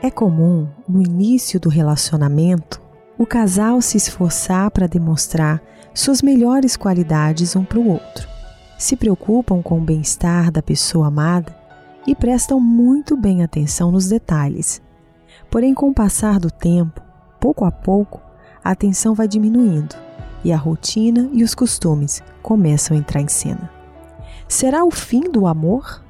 É comum, no início do relacionamento, o casal se esforçar para demonstrar suas melhores qualidades um para o outro. Se preocupam com o bem-estar da pessoa amada e prestam muito bem atenção nos detalhes. Porém, com o passar do tempo, pouco a pouco, a atenção vai diminuindo e a rotina e os costumes começam a entrar em cena. Será o fim do amor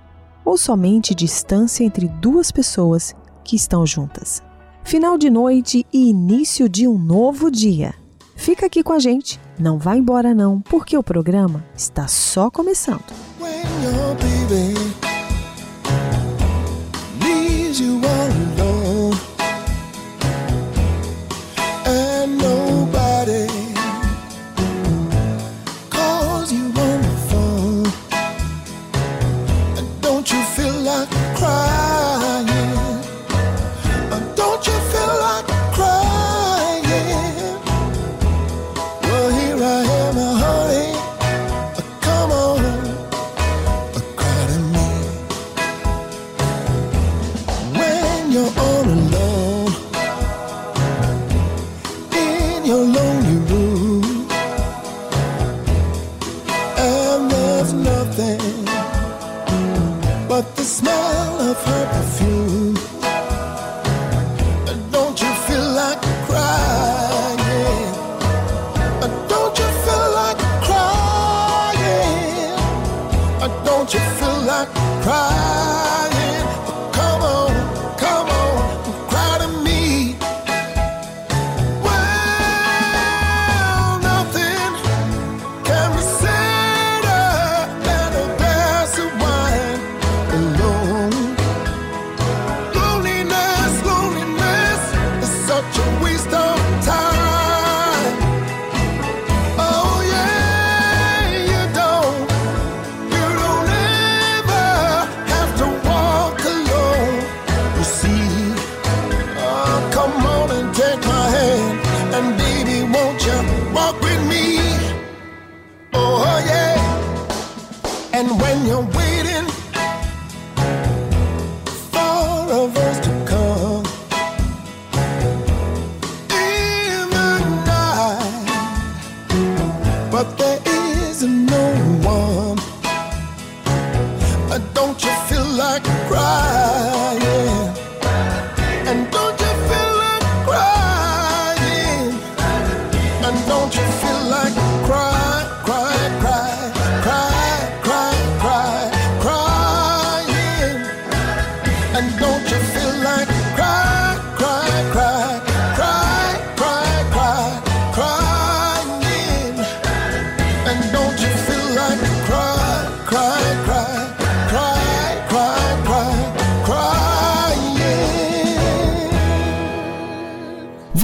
ou somente distância entre duas pessoas que estão juntas. Final de noite e início de um novo dia. Fica aqui com a gente, não vá embora não, porque o programa está só começando. your lonely room, and there's nothing but the smell of her.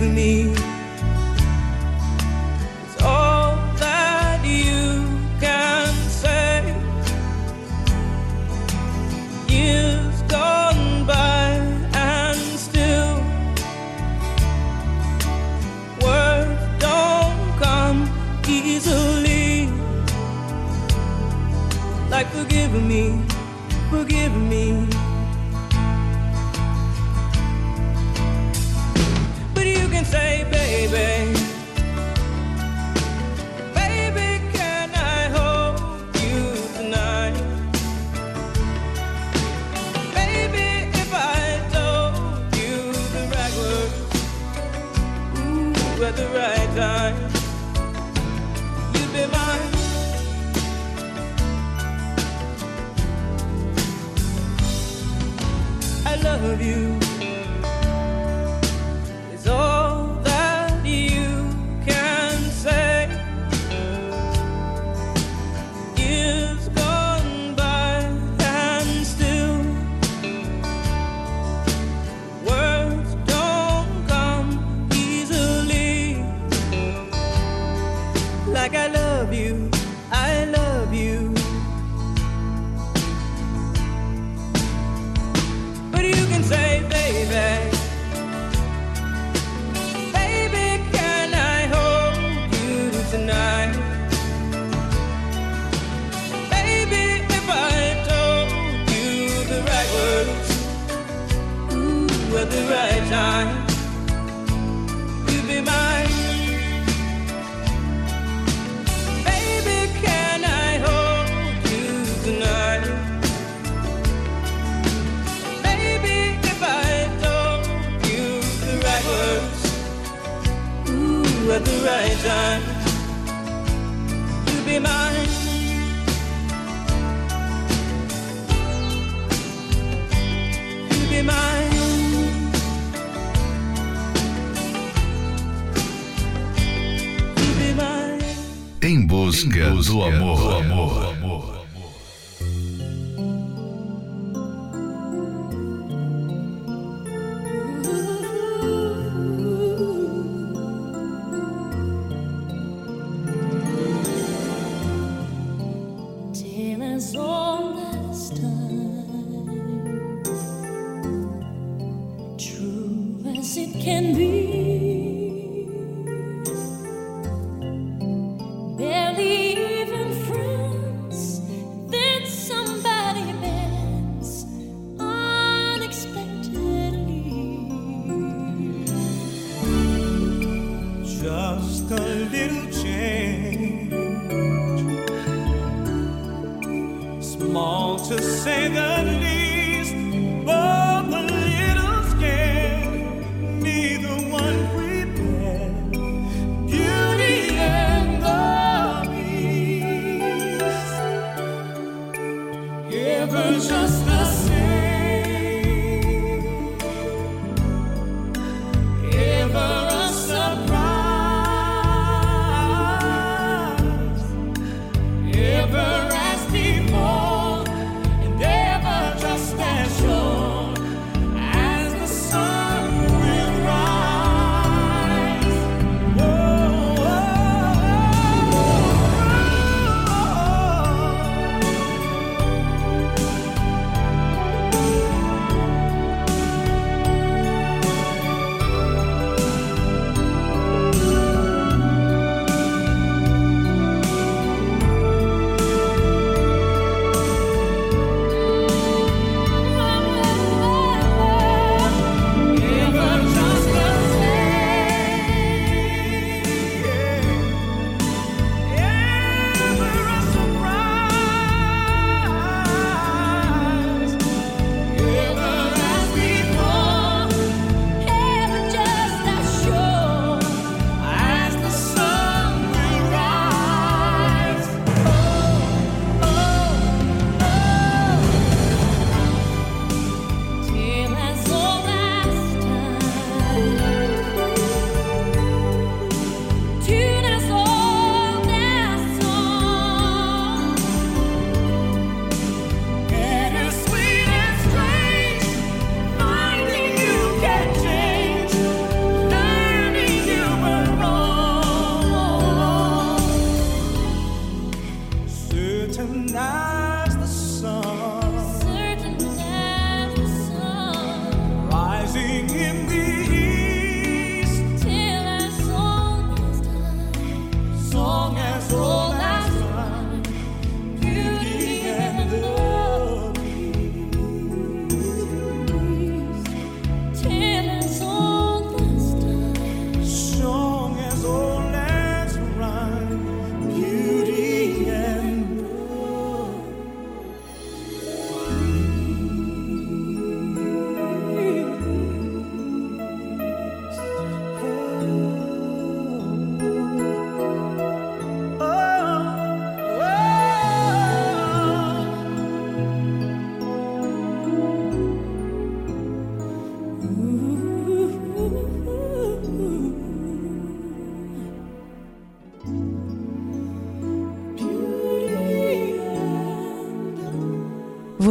give me is all that you can say. Years gone by, and still words don't come easily. Like, forgiving me. time. You'd be mine. I love you. as it can be.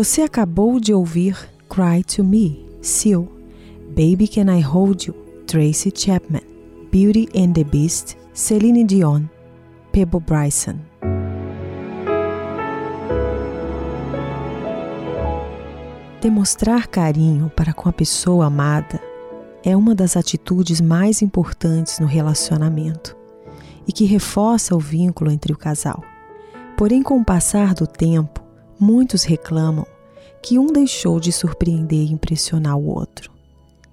Você acabou de ouvir Cry to Me, Seal, Baby Can I Hold You, Tracy Chapman, Beauty and the Beast, Celine Dion, Pebble Bryson. Demonstrar carinho para com a pessoa amada é uma das atitudes mais importantes no relacionamento e que reforça o vínculo entre o casal. Porém, com o passar do tempo, muitos reclamam que um deixou de surpreender e impressionar o outro.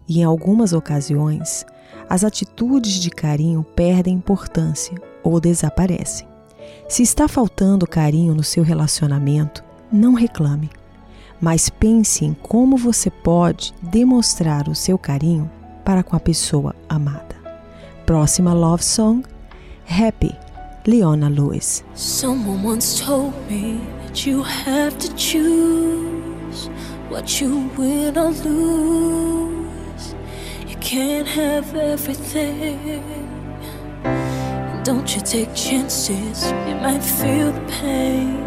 E em algumas ocasiões, as atitudes de carinho perdem importância ou desaparecem. Se está faltando carinho no seu relacionamento, não reclame mas pense em como você pode demonstrar o seu carinho para com a pessoa amada. Próxima love song, Happy, Leona Lewis. Someone once told me that you have to choose what you win or lose. You can't have everything. Don't you take chances, you might feel the pain.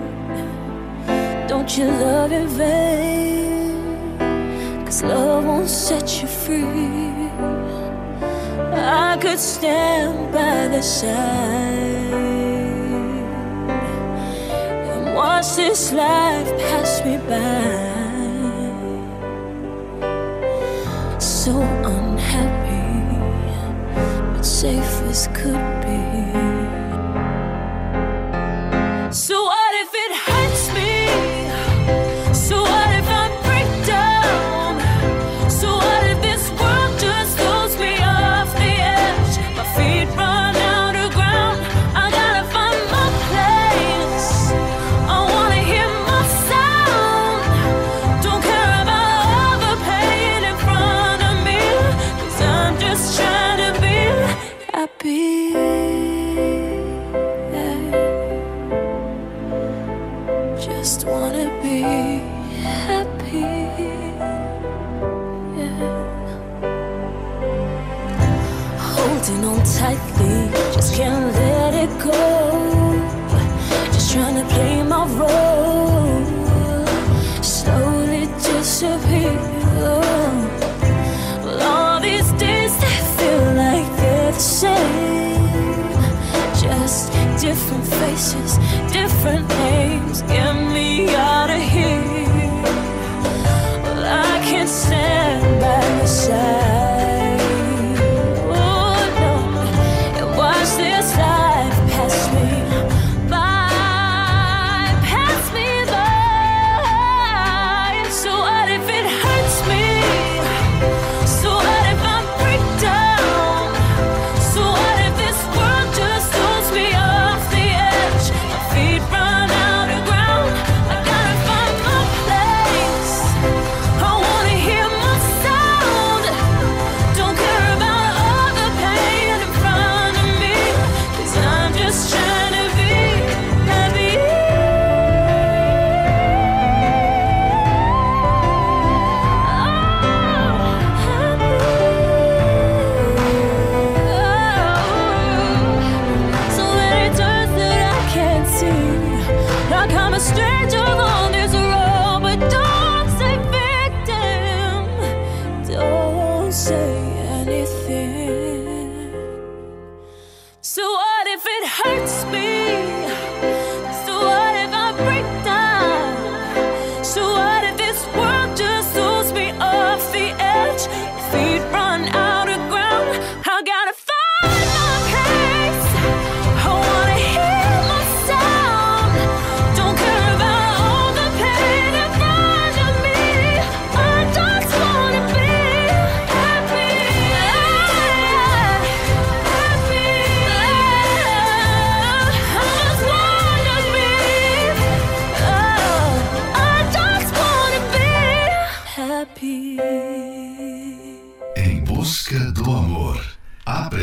Don't you love in vain? Cause love won't set you free. I could stand by the side watch this life pass me by. So unhappy, but safe as could be.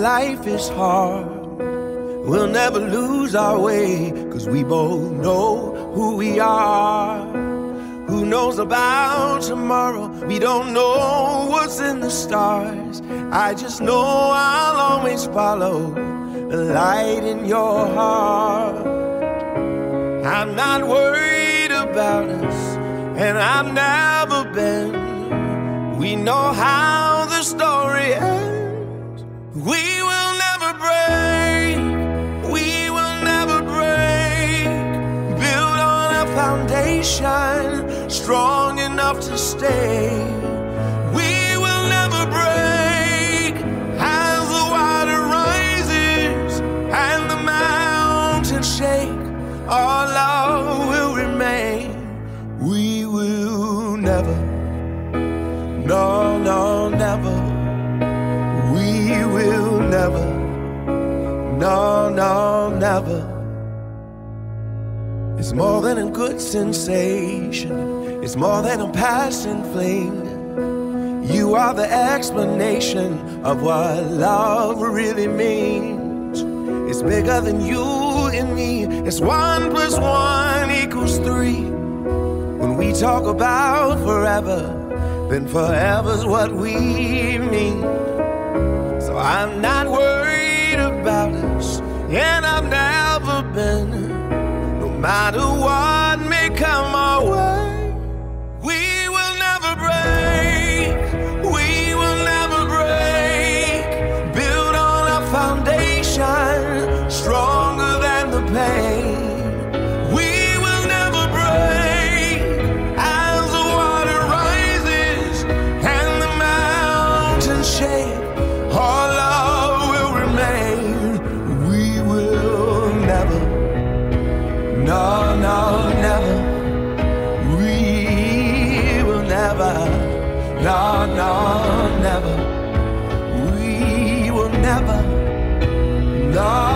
Life is hard, we'll never lose our way. Cause we both know who we are. Who knows about tomorrow? We don't know what's in the stars. I just know I'll always follow the light in your heart. I'm not worried about us, and I've never been. We know how the story ends. Foundation strong enough to stay. We will never break as the water rises and the mountains shake. Our love will remain. We will never, no, no, never. We will never, no, no, never. It's more than a good sensation. It's more than a passing fling. You are the explanation of what love really means. It's bigger than you and me. It's one plus one equals three. When we talk about forever, then forever's what we mean. So I'm not worried about us, and I've never been. Matter what No,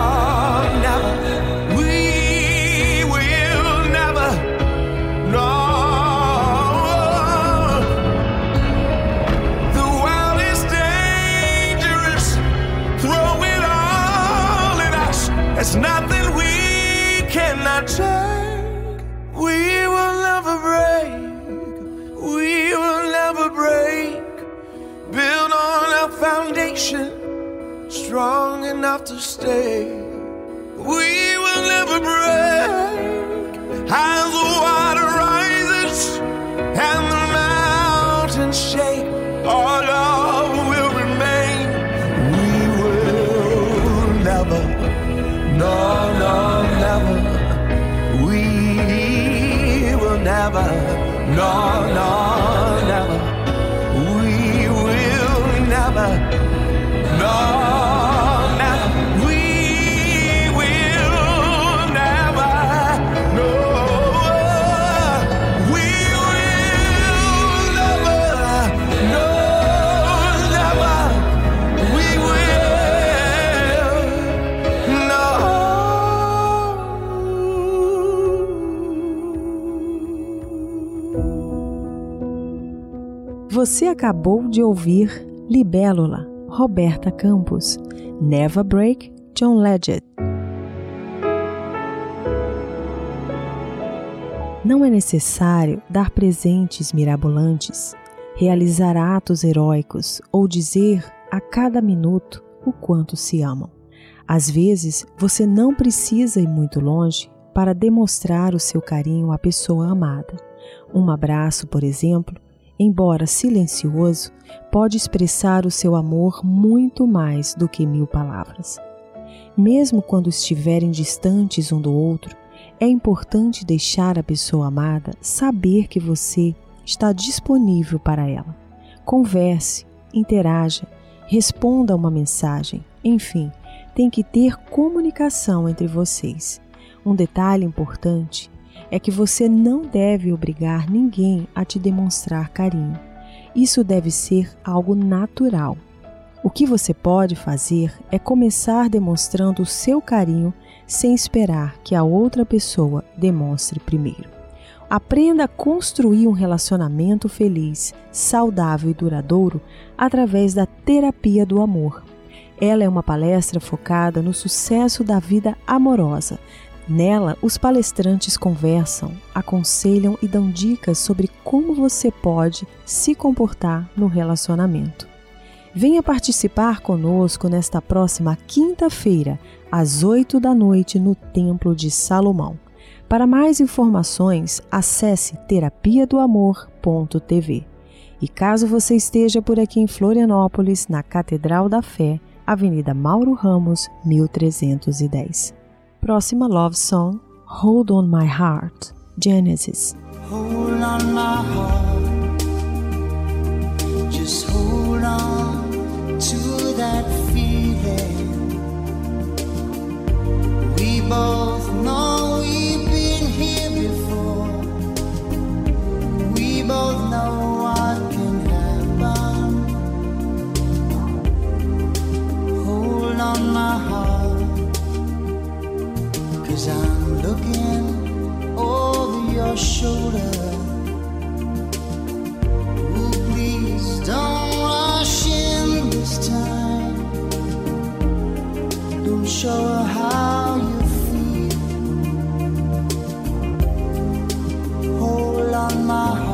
strong enough to stay. We will never break. As the water rises and the mountains shake, our love will remain. We will never, no, no, never. We will never, no, no, Você acabou de ouvir Libélula, Roberta Campos, Never Break, John Legend. Não é necessário dar presentes mirabolantes, realizar atos heróicos ou dizer a cada minuto o quanto se amam. Às vezes, você não precisa ir muito longe para demonstrar o seu carinho à pessoa amada. Um abraço, por exemplo, embora silencioso, pode expressar o seu amor muito mais do que mil palavras. Mesmo quando estiverem distantes um do outro, é importante deixar a pessoa amada saber que você está disponível para ela. Converse, interaja, responda uma mensagem, enfim, tem que ter comunicação entre vocês. Um detalhe importante é que você não deve obrigar ninguém a te demonstrar carinho. Isso deve ser algo natural. O que você pode fazer é começar demonstrando o seu carinho sem esperar que a outra pessoa demonstre primeiro. Aprenda a construir um relacionamento feliz, saudável e duradouro através da terapia do amor. Ela é uma palestra focada no sucesso da vida amorosa. Nela, os palestrantes conversam, aconselham e dão dicas sobre como você pode se comportar no relacionamento. Venha participar conosco nesta próxima quinta-feira, às 8 da noite, no Templo de Salomão. Para mais informações, acesse terapia do amor.tv. E caso você esteja por aqui em Florianópolis, na Catedral da Fé, Avenida Mauro Ramos, 1310. Próxima love song, Hold on My Heart, Genesis. Hold on my heart. Just hold on to that feeling. We both know we've been here before. We both know what can happen. Hold on my heart. Cause I'm looking over your shoulder. Ooh, please don't rush in this time. Don't show her how you feel. Hold on, my heart.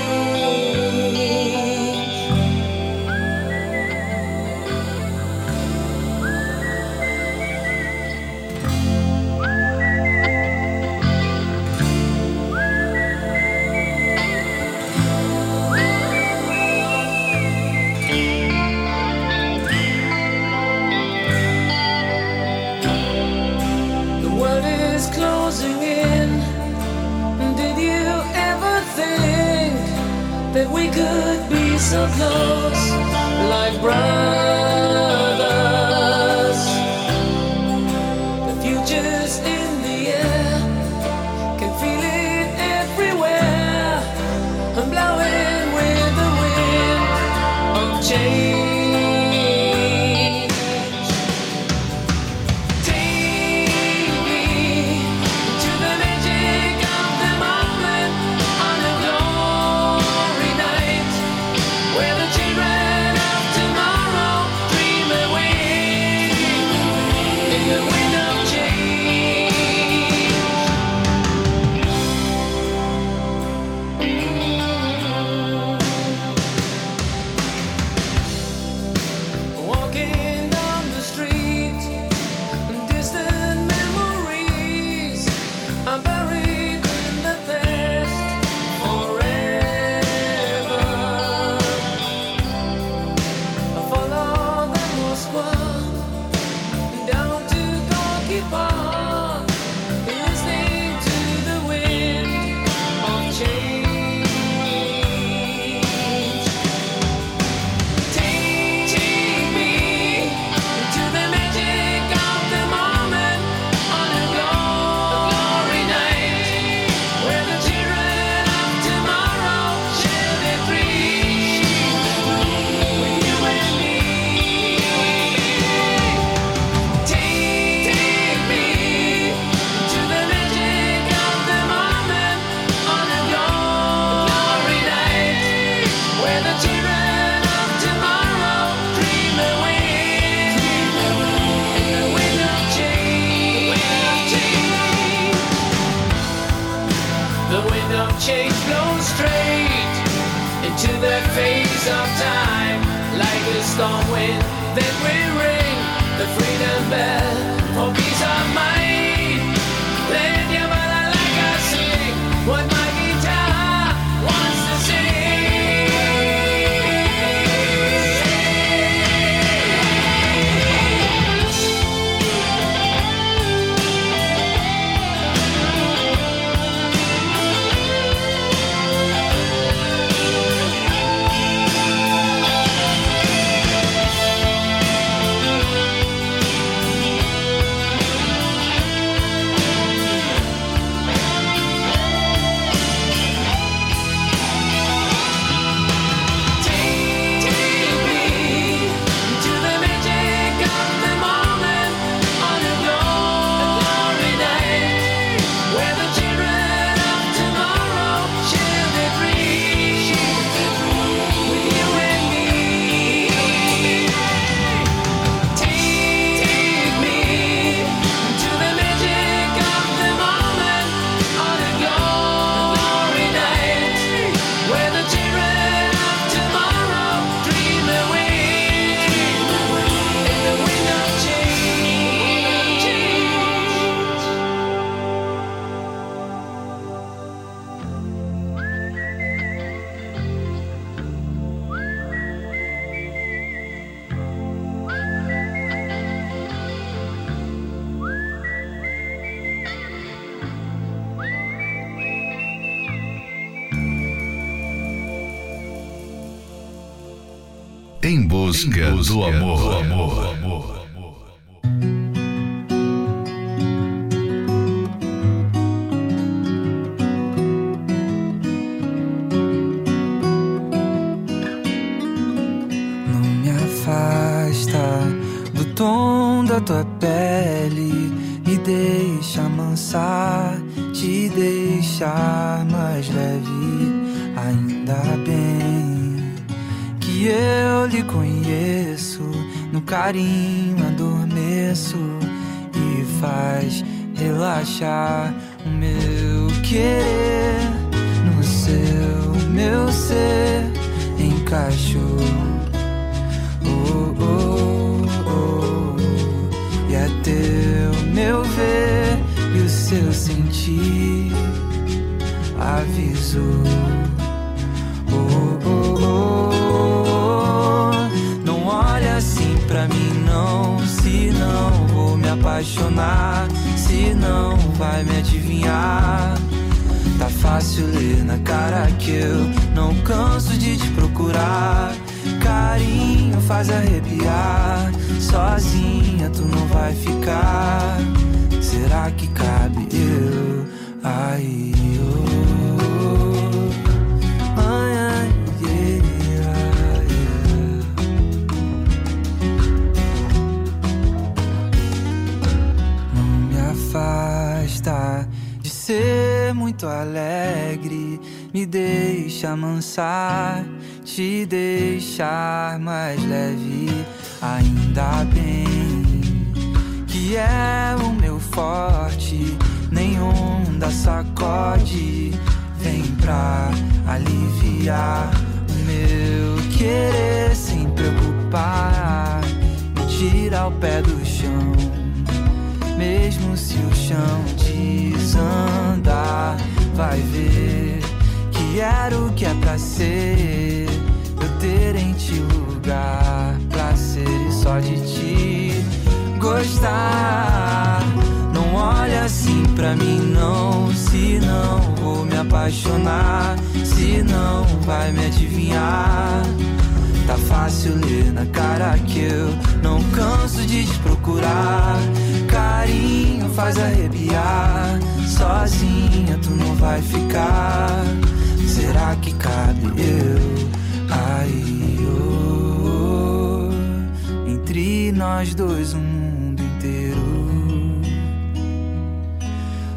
of those like brown. I'm very smell do amor. Não E é teu meu ver e o seu sentir avisou. Oh, oh, oh, oh. Não olha assim pra mim, não. Se não vou me apaixonar, se não vai me adivinhar. Tá fácil ler na cara que eu não canso de te procurar. Carinho faz arrepiar. Sozinha tu não vai ficar. Será que cabe eu aí? oh? Ai. Não me afasta de ser muito alegre. Me deixa amansar, te deixar mais leve. Ainda bem que é o meu forte. Nenhum da sacode vem pra aliviar o meu querer sem preocupar. Me tira o pé do chão. Mesmo se o chão desandar, vai ver que era o que é pra ser. Ter em ti lugar pra ser e só de ti gostar. Não olha assim pra mim, não. Se não vou me apaixonar, se não vai me adivinhar. Tá fácil ler na cara que eu não canso de te procurar. Carinho faz arrepiar. Sozinha tu não vai ficar. Nós dois, o mundo inteiro.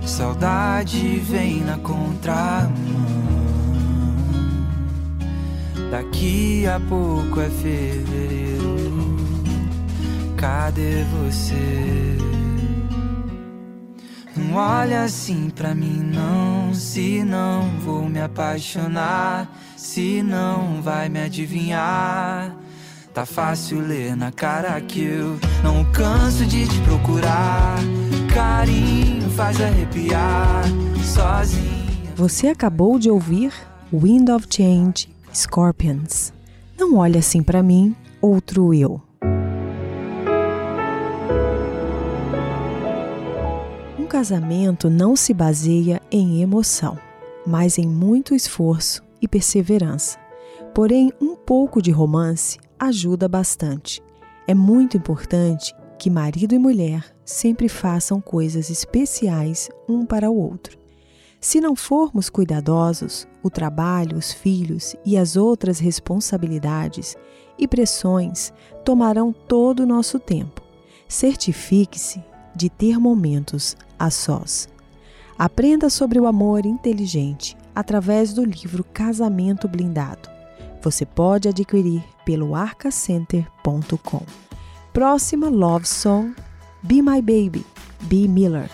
Saudade vem na contramão. Daqui a pouco é fevereiro. Cadê você? Não olha assim pra mim, não. Se não vou me apaixonar, se não vai me adivinhar. Tá fácil ler na cara que eu não canso de te procurar. Carinho faz arrepiar, sozinha. Você acabou de ouvir Wind of Change, Scorpions. Não olhe assim pra mim, outro eu. Um casamento não se baseia em emoção, mas em muito esforço e perseverança. Porém, um pouco de romance ajuda bastante. É muito importante que marido e mulher sempre façam coisas especiais um para o outro. Se não formos cuidadosos, o trabalho, os filhos e as outras responsabilidades e pressões tomarão todo o nosso tempo. Certifique-se de ter momentos a sós. Aprenda sobre o amor inteligente através do livro Casamento Blindado. Você pode adquirir pelo arcacenter.com. Próxima love song Be My Baby, B. Miller.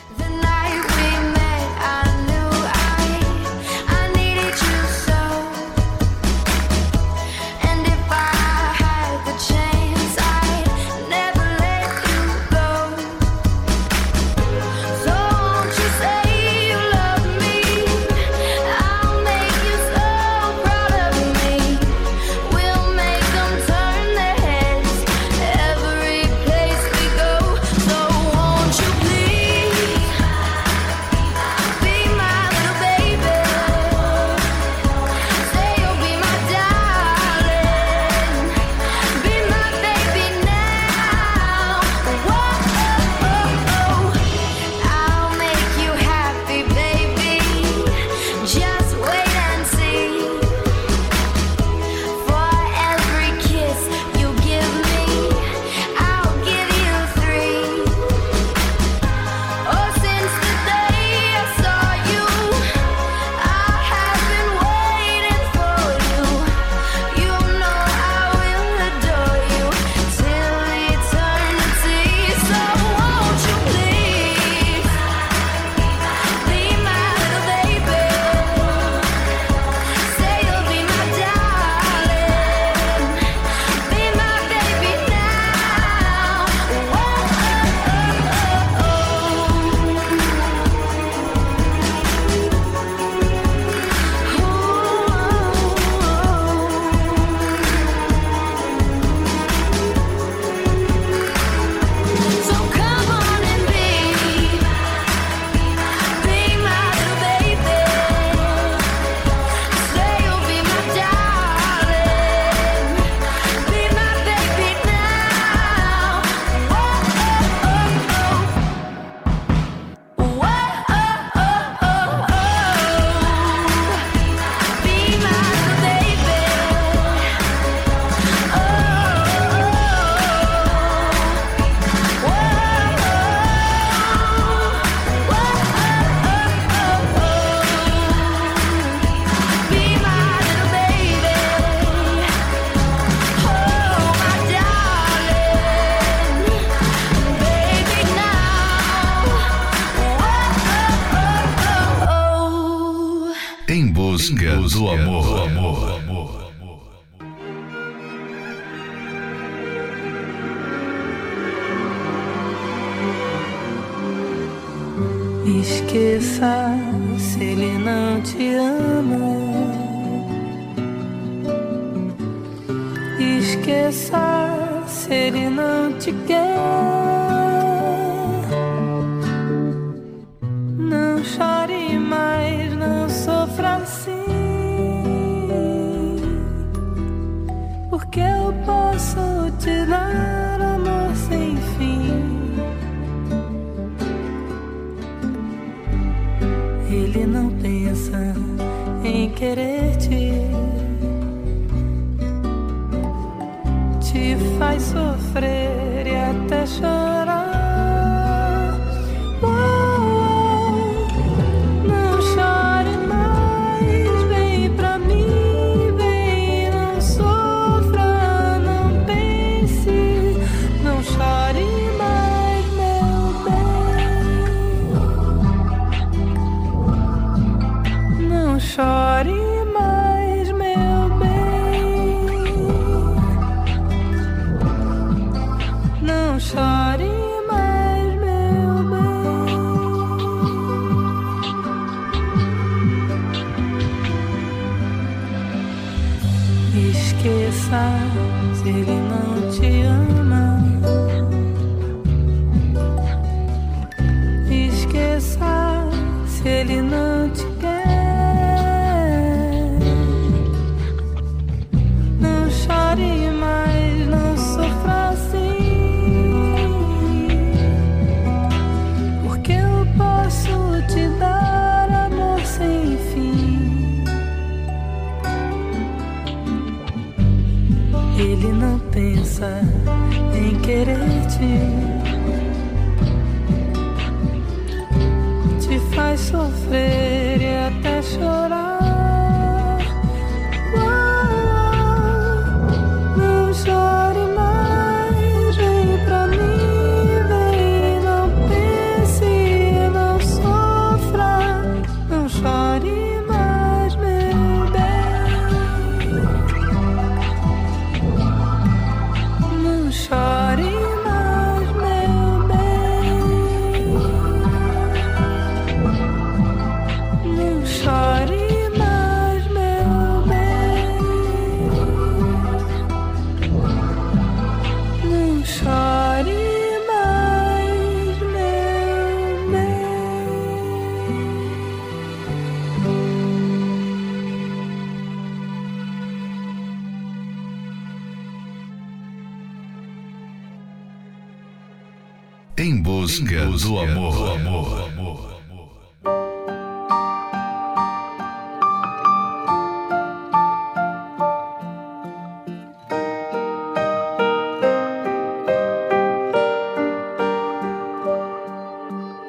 Em busca, do amor. Do amor.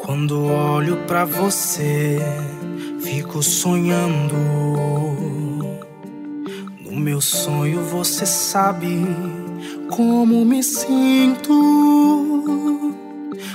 Quando olho pra você, fico sonhando. No meu sonho você sabe como me sinto.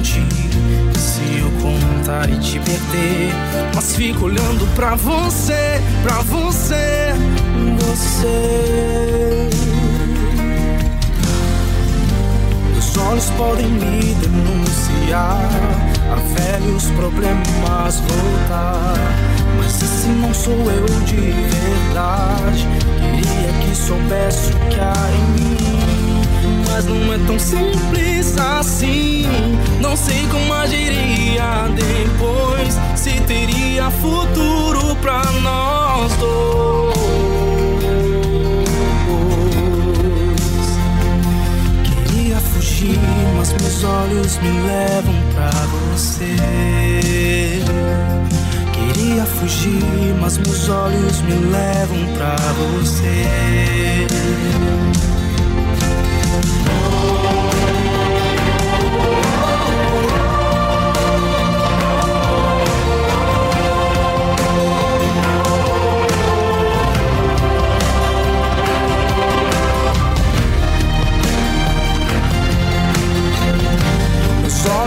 Se eu contar e te perder, mas fico olhando pra você, pra você, você. Meus olhos podem me denunciar a velhos problemas voltar. Mas esse não sou eu de verdade. Queria que soubesse o que há em mim. Mas não é tão simples assim. Não sei como agiria depois. Se teria futuro pra nós dois. Queria fugir, mas meus olhos me levam pra você. Queria fugir, mas meus olhos me levam pra você.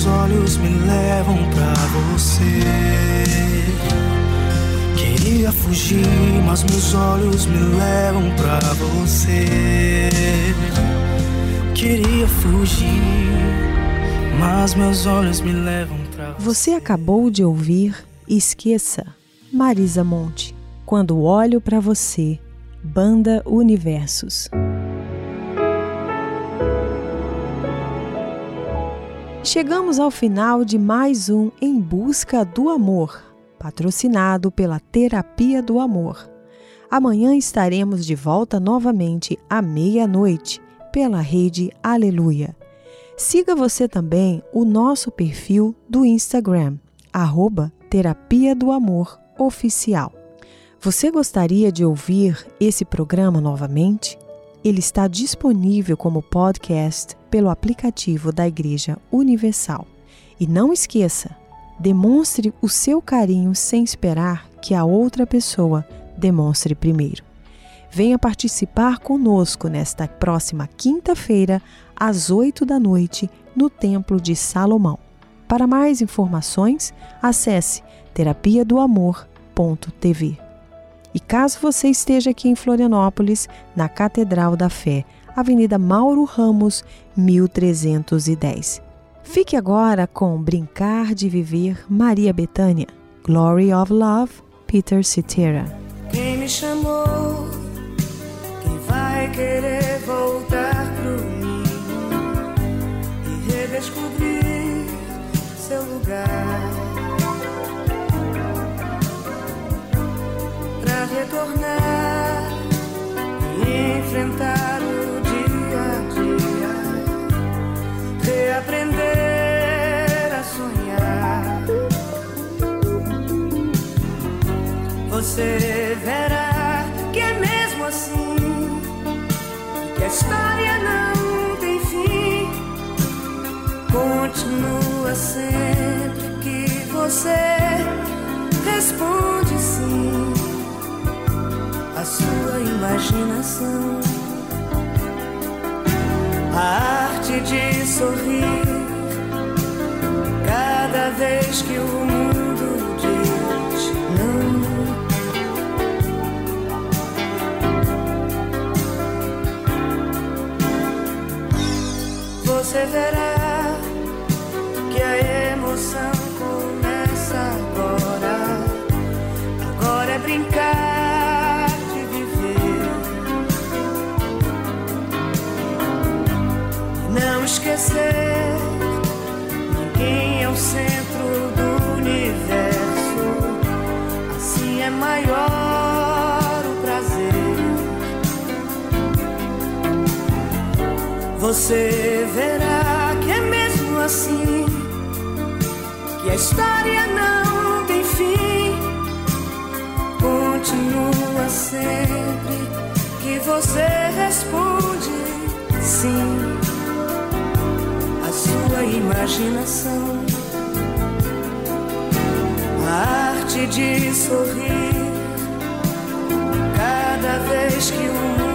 mas meus olhos me levam pra você. Queria fugir, mas meus olhos me levam pra você. Queria fugir, mas meus olhos me levam pra você. Você acabou de ouvir Esqueça, Marisa Monte. Quando olho pra você, Banda Universos. Chegamos ao final de mais um Em Busca do Amor, patrocinado pela Terapia do Amor. Amanhã estaremos de volta novamente à meia-noite pela rede Aleluia. Siga você também o nosso perfil do Instagram, arroba Terapia do Amor Oficial. Você gostaria de ouvir esse programa novamente? Ele está disponível como podcast pelo aplicativo da Igreja Universal. E não esqueça, demonstre o seu carinho sem esperar que a outra pessoa demonstre primeiro. Venha participar conosco nesta próxima quinta-feira, às 8 da noite, no Templo de Salomão. Para mais informações, acesse terapia do amor.tv. E caso você esteja aqui em Florianópolis, na Catedral da Fé, Avenida Mauro Ramos, 1310. Fique agora com Brincar de Viver Maria Bethânia, Glory of Love, Peter Cetera. Quem me chamou? Quem vai querer voltar pro ninho e redescobrir seu lugar? Pra retornar e enfrentar dia, reaprender a sonhar. Você verá que é mesmo assim, que a história não tem fim. Continua sempre que você responde sim a sua imaginação. De sorrir cada vez que o mundo diz não. Você verá esquecer, ninguém é o centro do universo. Assim é maior o prazer. Você verá que é mesmo assim que a história não tem fim. Continua sempre que você responde sim imaginação. A arte de sorrir cada vez que o mundo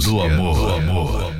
do amor. Do amor.